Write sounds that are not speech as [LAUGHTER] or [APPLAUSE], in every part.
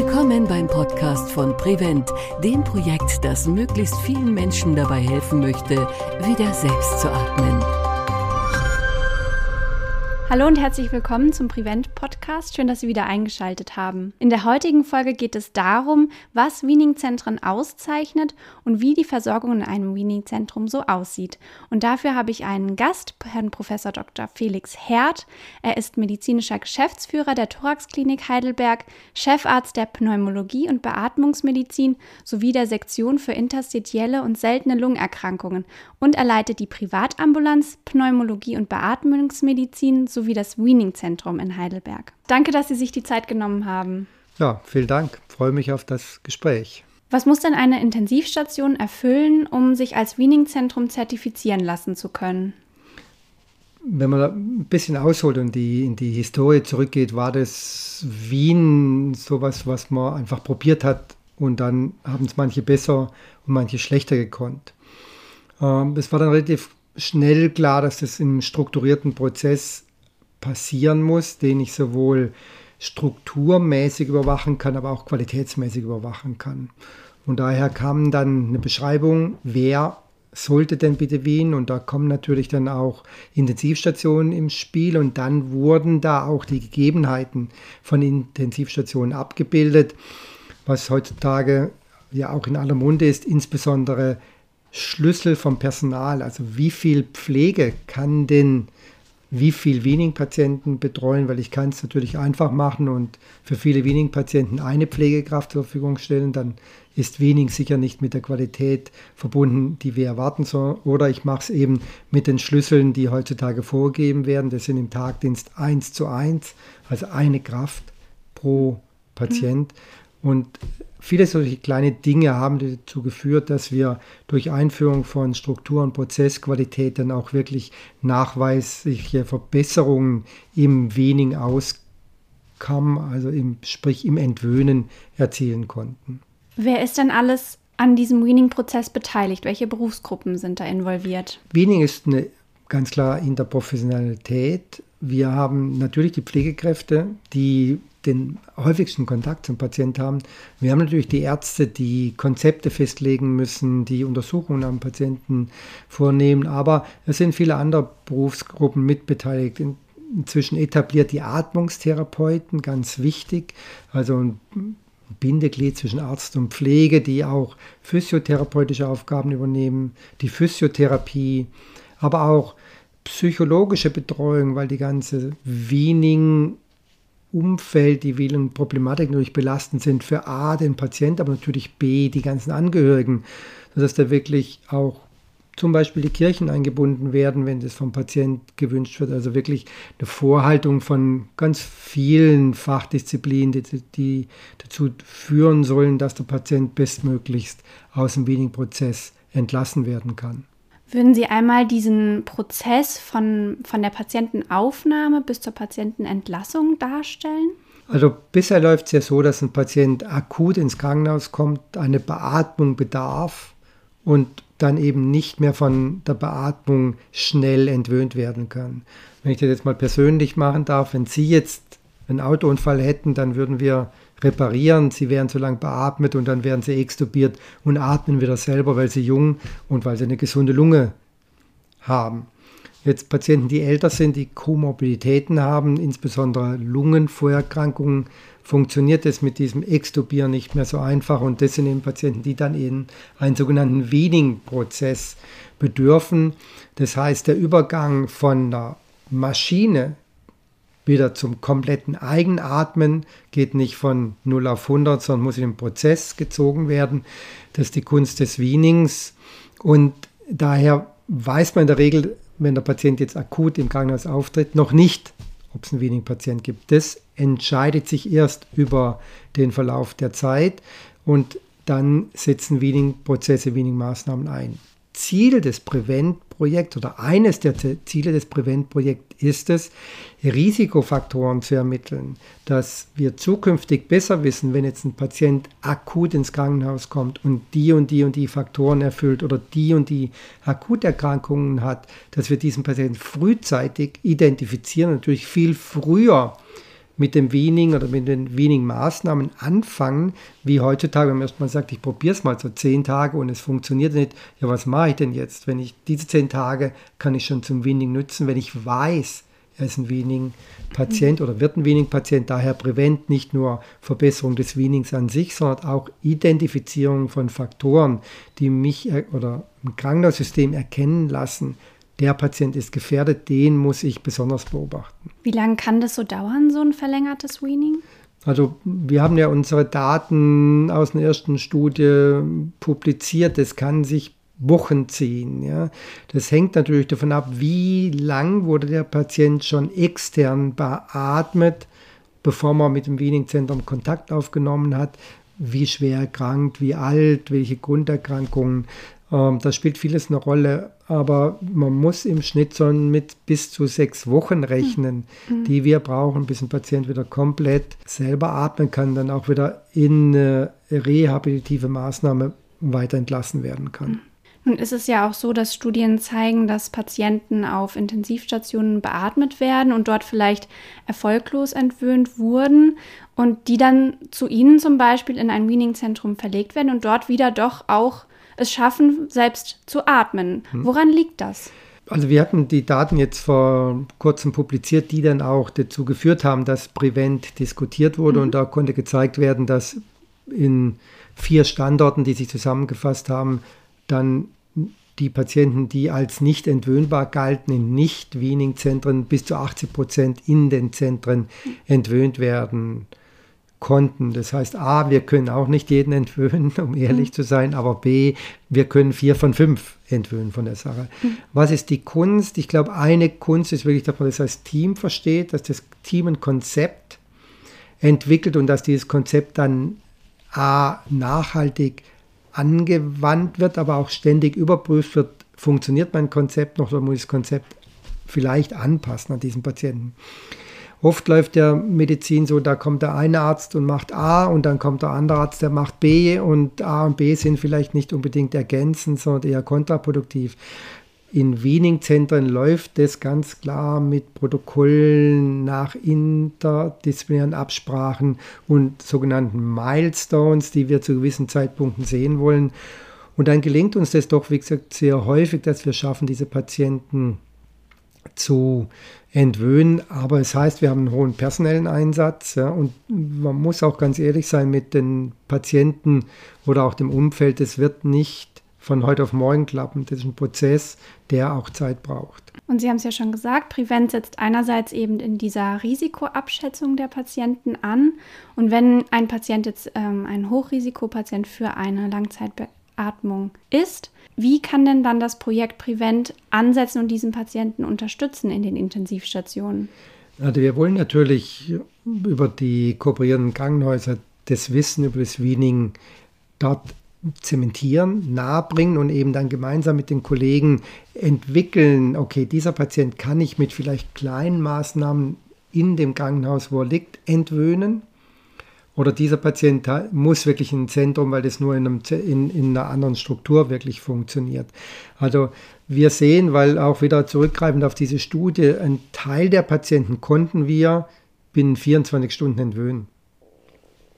Willkommen beim Podcast von Prevent, dem Projekt, das möglichst vielen Menschen dabei helfen möchte, wieder selbst zu atmen. Hallo und herzlich willkommen zum Prevent Podcast. Schön, dass Sie wieder eingeschaltet haben. In der heutigen Folge geht es darum, was Weaning-Zentren auszeichnet und wie die Versorgung in einem Weaning-Zentrum so aussieht. Und dafür habe ich einen Gast, Herrn Professor Dr. Felix Herd. Er ist medizinischer Geschäftsführer der Thoraxklinik Heidelberg, Chefarzt der Pneumologie und Beatmungsmedizin sowie der Sektion für interstitielle und seltene Lungenerkrankungen und er leitet die Privatambulanz Pneumologie und Beatmungsmedizin sowie das Weaning-Zentrum in Heidelberg. Danke, dass Sie sich die Zeit genommen haben. Ja, vielen Dank. Ich freue mich auf das Gespräch. Was muss denn eine Intensivstation erfüllen, um sich als Weaning-Zentrum zertifizieren lassen zu können? Wenn man ein bisschen ausholt und die, in die Historie zurückgeht, war das Wien sowas, was man einfach probiert hat und dann haben es manche besser und manche schlechter gekonnt. Ähm, es war dann relativ schnell klar, dass das im strukturierten Prozess passieren muss, den ich sowohl strukturmäßig überwachen kann, aber auch qualitätsmäßig überwachen kann. Und daher kam dann eine Beschreibung, wer sollte denn bitte Wien? Und da kommen natürlich dann auch Intensivstationen im Spiel und dann wurden da auch die Gegebenheiten von Intensivstationen abgebildet, was heutzutage ja auch in aller Munde ist, insbesondere Schlüssel vom Personal. Also wie viel Pflege kann denn wie viel Weaning-Patienten betreuen, weil ich kann es natürlich einfach machen und für viele Weaning-Patienten eine Pflegekraft zur Verfügung stellen, dann ist Weaning sicher nicht mit der Qualität verbunden, die wir erwarten sollen. Oder ich mache es eben mit den Schlüsseln, die heutzutage vorgegeben werden. Das sind im Tagdienst 1 zu 1, also eine Kraft pro Patient. Und Viele solche kleine Dinge haben dazu geführt, dass wir durch Einführung von Struktur- und Prozessqualität dann auch wirklich nachweisliche Verbesserungen im Wening Outcome, also im, sprich im Entwöhnen, erzielen konnten. Wer ist denn alles an diesem Weaning-Prozess beteiligt? Welche Berufsgruppen sind da involviert? Weaning ist eine ganz klar Interprofessionalität. Wir haben natürlich die Pflegekräfte, die den häufigsten Kontakt zum Patienten haben. Wir haben natürlich die Ärzte, die Konzepte festlegen müssen, die Untersuchungen am Patienten vornehmen, aber es sind viele andere Berufsgruppen mitbeteiligt. Inzwischen etabliert die Atmungstherapeuten, ganz wichtig, also ein Bindeglied zwischen Arzt und Pflege, die auch physiotherapeutische Aufgaben übernehmen, die Physiotherapie, aber auch psychologische Betreuung, weil die ganze Weaning Umfeld, die vielen Problematiken natürlich belastend sind für A, den Patient, aber natürlich B, die ganzen Angehörigen, sodass da wirklich auch zum Beispiel die Kirchen eingebunden werden, wenn das vom Patient gewünscht wird. Also wirklich eine Vorhaltung von ganz vielen Fachdisziplinen, die, die dazu führen sollen, dass der Patient bestmöglichst aus dem Weaning-Prozess entlassen werden kann. Würden Sie einmal diesen Prozess von, von der Patientenaufnahme bis zur Patientenentlassung darstellen? Also bisher läuft es ja so, dass ein Patient akut ins Krankenhaus kommt, eine Beatmung bedarf und dann eben nicht mehr von der Beatmung schnell entwöhnt werden kann. Wenn ich das jetzt mal persönlich machen darf, wenn Sie jetzt einen Autounfall hätten, dann würden wir reparieren, sie werden zu lang beatmet und dann werden sie extubiert und atmen wieder selber, weil sie jung und weil sie eine gesunde Lunge haben. Jetzt Patienten, die älter sind, die Komorbiditäten haben, insbesondere Lungenvorerkrankungen, funktioniert es mit diesem Extubieren nicht mehr so einfach und das sind eben Patienten, die dann eben einen sogenannten Weaning-Prozess bedürfen. Das heißt, der Übergang von der Maschine wieder zum kompletten Eigenatmen, geht nicht von 0 auf 100, sondern muss in den Prozess gezogen werden. Das ist die Kunst des Wienings. Und daher weiß man in der Regel, wenn der Patient jetzt akut im Krankenhaus auftritt, noch nicht, ob es einen Wiening-Patient gibt. Das entscheidet sich erst über den Verlauf der Zeit und dann setzen Wiening-Prozesse, Wiening-Maßnahmen ein. Ziel des Prevent-Projekts oder eines der Ziele des Prevent-Projekts ist es, Risikofaktoren zu ermitteln, dass wir zukünftig besser wissen, wenn jetzt ein Patient akut ins Krankenhaus kommt und die und die und die Faktoren erfüllt oder die und die Akuterkrankungen hat, dass wir diesen Patienten frühzeitig identifizieren, natürlich viel früher mit dem Weaning oder mit den Weaning-Maßnahmen anfangen, wie heutzutage, wenn man erstmal sagt, ich probiere es mal so zehn Tage und es funktioniert nicht, ja, was mache ich denn jetzt? Wenn ich diese zehn Tage kann ich schon zum Weaning nutzen, wenn ich weiß, er ist ein Weaning-Patient oder wird ein Weaning-Patient, daher Prävent nicht nur Verbesserung des Weanings an sich, sondern auch Identifizierung von Faktoren, die mich oder im Krankenhaussystem erkennen lassen, der Patient ist gefährdet, den muss ich besonders beobachten. Wie lange kann das so dauern, so ein verlängertes Weaning? Also wir haben ja unsere Daten aus der ersten Studie publiziert. Das kann sich Wochen ziehen. Ja. Das hängt natürlich davon ab, wie lang wurde der Patient schon extern beatmet, bevor man mit dem Weaning-Zentrum Kontakt aufgenommen hat, wie schwer erkrankt, wie alt, welche Grunderkrankungen. Ähm, da spielt vieles eine Rolle, aber man muss im Schnitt schon mit bis zu sechs Wochen rechnen, mhm. die wir brauchen, bis ein Patient wieder komplett selber atmen kann, dann auch wieder in eine rehabilitative Maßnahme weiter entlassen werden kann. Mhm. Nun ist es ja auch so, dass Studien zeigen, dass Patienten auf Intensivstationen beatmet werden und dort vielleicht erfolglos entwöhnt wurden und die dann zu Ihnen zum Beispiel in ein Weaning-Zentrum verlegt werden und dort wieder doch auch es schaffen, selbst zu atmen. Hm. Woran liegt das? Also wir hatten die Daten jetzt vor kurzem publiziert, die dann auch dazu geführt haben, dass Prevent diskutiert wurde mhm. und da konnte gezeigt werden, dass in vier Standorten, die sich zusammengefasst haben, dann die Patienten, die als nicht entwöhnbar galten, in Nicht-Weaning-Zentren bis zu 80 Prozent in den Zentren entwöhnt werden konnten. Das heißt, A, wir können auch nicht jeden entwöhnen, [LAUGHS] um ehrlich mhm. zu sein, aber B, wir können vier von fünf entwöhnen von der Sache. Mhm. Was ist die Kunst? Ich glaube, eine Kunst ist wirklich, dass man das als Team versteht, dass das Team ein Konzept entwickelt und dass dieses Konzept dann A, nachhaltig angewandt wird, aber auch ständig überprüft wird, funktioniert mein Konzept noch oder muss ich das Konzept vielleicht anpassen an diesen Patienten. Oft läuft der Medizin so, da kommt der eine Arzt und macht A und dann kommt der andere Arzt, der macht B und A und B sind vielleicht nicht unbedingt ergänzend, sondern eher kontraproduktiv. In Weaning-Zentren läuft das ganz klar mit Protokollen nach interdisziplinären Absprachen und sogenannten Milestones, die wir zu gewissen Zeitpunkten sehen wollen. Und dann gelingt uns das doch, wie gesagt, sehr häufig, dass wir schaffen, diese Patienten zu entwöhnen. Aber es heißt, wir haben einen hohen personellen Einsatz ja, und man muss auch ganz ehrlich sein mit den Patienten oder auch dem Umfeld. Es wird nicht von heute auf morgen klappen. Das ist ein Prozess, der auch Zeit braucht. Und Sie haben es ja schon gesagt, Prevent setzt einerseits eben in dieser Risikoabschätzung der Patienten an. Und wenn ein Patient jetzt ähm, ein Hochrisikopatient für eine Langzeitbeatmung ist, wie kann denn dann das Projekt Prevent ansetzen und diesen Patienten unterstützen in den Intensivstationen? Also wir wollen natürlich über die kooperierenden Krankenhäuser das Wissen über das Weaning dort zementieren, nahebringen und eben dann gemeinsam mit den Kollegen entwickeln, okay, dieser Patient kann ich mit vielleicht kleinen Maßnahmen in dem Krankenhaus, wo er liegt, entwöhnen oder dieser Patient muss wirklich in ein Zentrum, weil das nur in, einem, in, in einer anderen Struktur wirklich funktioniert. Also wir sehen, weil auch wieder zurückgreifend auf diese Studie, ein Teil der Patienten konnten wir binnen 24 Stunden entwöhnen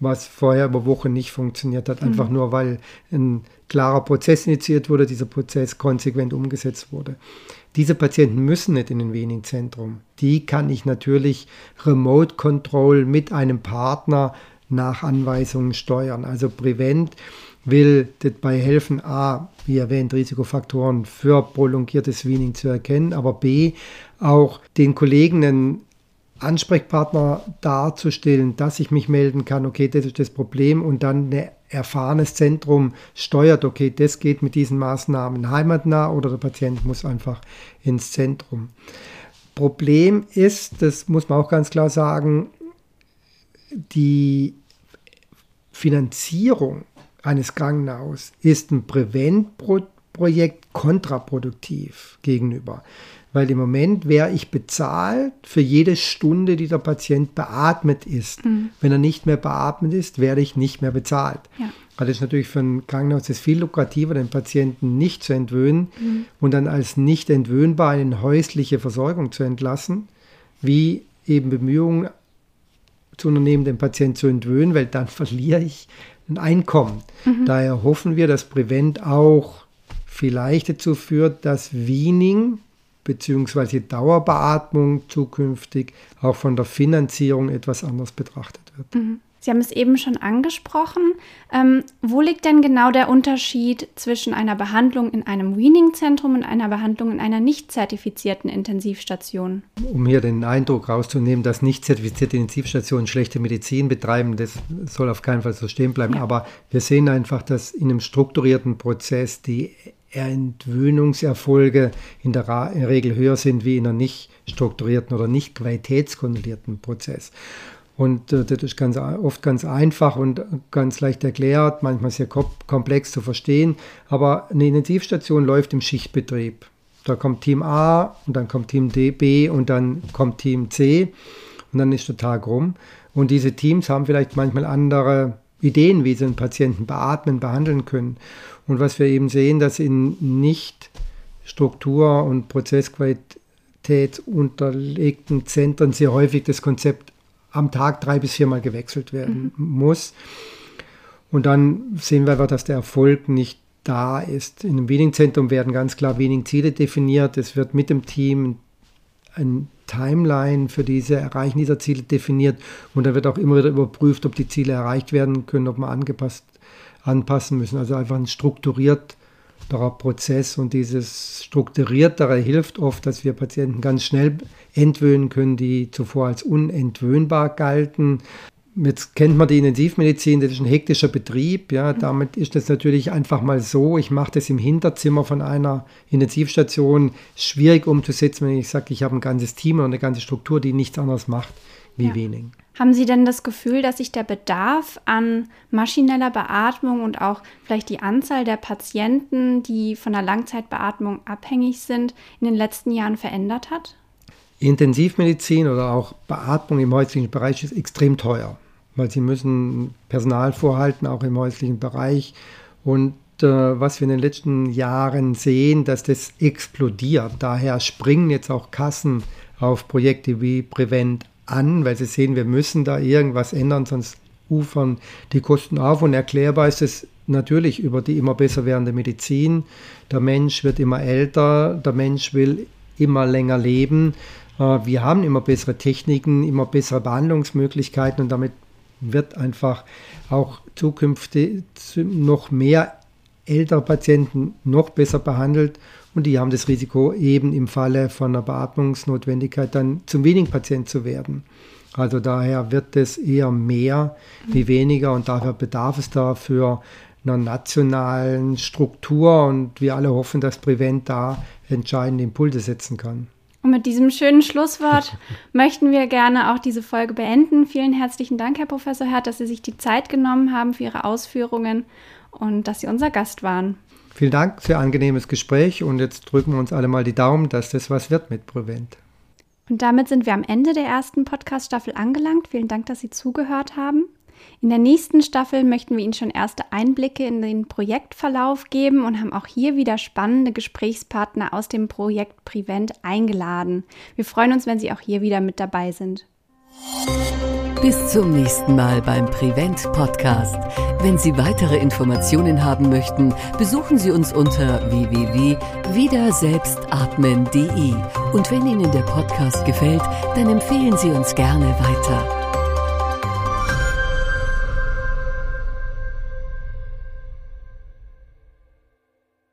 was vorher über Wochen nicht funktioniert hat, einfach mhm. nur weil ein klarer Prozess initiiert wurde, dieser Prozess konsequent umgesetzt wurde. Diese Patienten müssen nicht in ein Weaning-Zentrum. Die kann ich natürlich Remote Control mit einem Partner nach Anweisungen steuern. Also Prevent will dabei helfen, a, wie erwähnt, Risikofaktoren für prolongiertes Weaning zu erkennen, aber b, auch den Kollegen einen Ansprechpartner darzustellen, dass ich mich melden kann, okay, das ist das Problem und dann ein erfahrenes Zentrum steuert, okay, das geht mit diesen Maßnahmen heimatnah oder der Patient muss einfach ins Zentrum. Problem ist, das muss man auch ganz klar sagen, die Finanzierung eines Krankenhauses ist ein Präventprojekt kontraproduktiv gegenüber. Weil im Moment wäre ich bezahlt für jede Stunde, die der Patient beatmet ist. Mhm. Wenn er nicht mehr beatmet ist, werde ich nicht mehr bezahlt. Ja. Das ist natürlich für ein Krankenhaus ist viel lukrativer, den Patienten nicht zu entwöhnen mhm. und dann als nicht entwöhnbar in häusliche Versorgung zu entlassen, wie eben Bemühungen zu unternehmen, den Patienten zu entwöhnen, weil dann [LAUGHS] verliere ich ein Einkommen. Mhm. Daher hoffen wir, dass Prevent auch vielleicht dazu führt, dass Weaning bzw. Dauerbeatmung zukünftig auch von der Finanzierung etwas anders betrachtet wird. Mhm. Sie haben es eben schon angesprochen. Ähm, wo liegt denn genau der Unterschied zwischen einer Behandlung in einem Weaning-Zentrum und einer Behandlung in einer nicht zertifizierten Intensivstation? Um hier den Eindruck rauszunehmen, dass nicht zertifizierte Intensivstationen schlechte Medizin betreiben, das soll auf keinen Fall so stehen bleiben. Ja. Aber wir sehen einfach, dass in einem strukturierten Prozess die Entwöhnungserfolge in der, in der Regel höher sind wie in einem nicht strukturierten oder nicht qualitätskontrollierten Prozess. Und äh, das ist ganz, oft ganz einfach und ganz leicht erklärt, manchmal sehr komplex zu verstehen. Aber eine Intensivstation läuft im Schichtbetrieb. Da kommt Team A und dann kommt Team D, B und dann kommt Team C und dann ist der Tag rum. Und diese Teams haben vielleicht manchmal andere Ideen, wie sie einen Patienten beatmen, behandeln können. Und was wir eben sehen, dass in nicht Struktur- und Prozessqualität unterlegten Zentren sehr häufig das Konzept am Tag drei bis viermal gewechselt werden mhm. muss. Und dann sehen wir einfach, dass der Erfolg nicht da ist. In einem Weaning-Zentrum werden ganz klar Weaning-Ziele definiert. Es wird mit dem Team ein Timeline für diese Erreichen dieser Ziele definiert und da wird auch immer wieder überprüft, ob die Ziele erreicht werden können, ob man angepasst anpassen müssen. Also einfach ein strukturiert Prozess und dieses Strukturiertere hilft oft, dass wir Patienten ganz schnell entwöhnen können, die zuvor als unentwöhnbar galten. Jetzt kennt man die Intensivmedizin, das ist ein hektischer Betrieb. Ja, damit ist es natürlich einfach mal so. Ich mache das im Hinterzimmer von einer Intensivstation schwierig umzusetzen, wenn ich sage, ich habe ein ganzes Team oder eine ganze Struktur, die nichts anderes macht wie ja. Wening. Haben Sie denn das Gefühl, dass sich der Bedarf an maschineller Beatmung und auch vielleicht die Anzahl der Patienten, die von der Langzeitbeatmung abhängig sind, in den letzten Jahren verändert hat? Intensivmedizin oder auch Beatmung im häuslichen Bereich ist extrem teuer, weil sie müssen Personal vorhalten, auch im häuslichen Bereich. Und äh, was wir in den letzten Jahren sehen, dass das explodiert. Daher springen jetzt auch Kassen auf Projekte wie Prevent an, weil sie sehen, wir müssen da irgendwas ändern, sonst ufern die Kosten auf. Und erklärbar ist es natürlich über die immer besser werdende Medizin. Der Mensch wird immer älter, der Mensch will immer länger leben. Äh, wir haben immer bessere Techniken, immer bessere Behandlungsmöglichkeiten und damit wird einfach auch zukünftig noch mehr ältere Patienten noch besser behandelt und die haben das Risiko eben im Falle von einer Beatmungsnotwendigkeit dann zum wenigen Patient zu werden. Also daher wird es eher mehr wie weniger und daher bedarf es dafür einer nationalen Struktur und wir alle hoffen, dass Prevent da entscheidende Impulse setzen kann. Und mit diesem schönen Schlusswort [LAUGHS] möchten wir gerne auch diese Folge beenden. Vielen herzlichen Dank, Herr Professor Hert, dass Sie sich die Zeit genommen haben für Ihre Ausführungen und dass Sie unser Gast waren. Vielen Dank, sehr angenehmes Gespräch und jetzt drücken wir uns alle mal die Daumen, dass das was wird mit Prevent. Und damit sind wir am Ende der ersten Podcast-Staffel angelangt. Vielen Dank, dass Sie zugehört haben. In der nächsten Staffel möchten wir Ihnen schon erste Einblicke in den Projektverlauf geben und haben auch hier wieder spannende Gesprächspartner aus dem Projekt Prevent eingeladen. Wir freuen uns, wenn Sie auch hier wieder mit dabei sind. Bis zum nächsten Mal beim Prevent Podcast. Wenn Sie weitere Informationen haben möchten, besuchen Sie uns unter www.wiederselbstatmen.de. Und wenn Ihnen der Podcast gefällt, dann empfehlen Sie uns gerne weiter.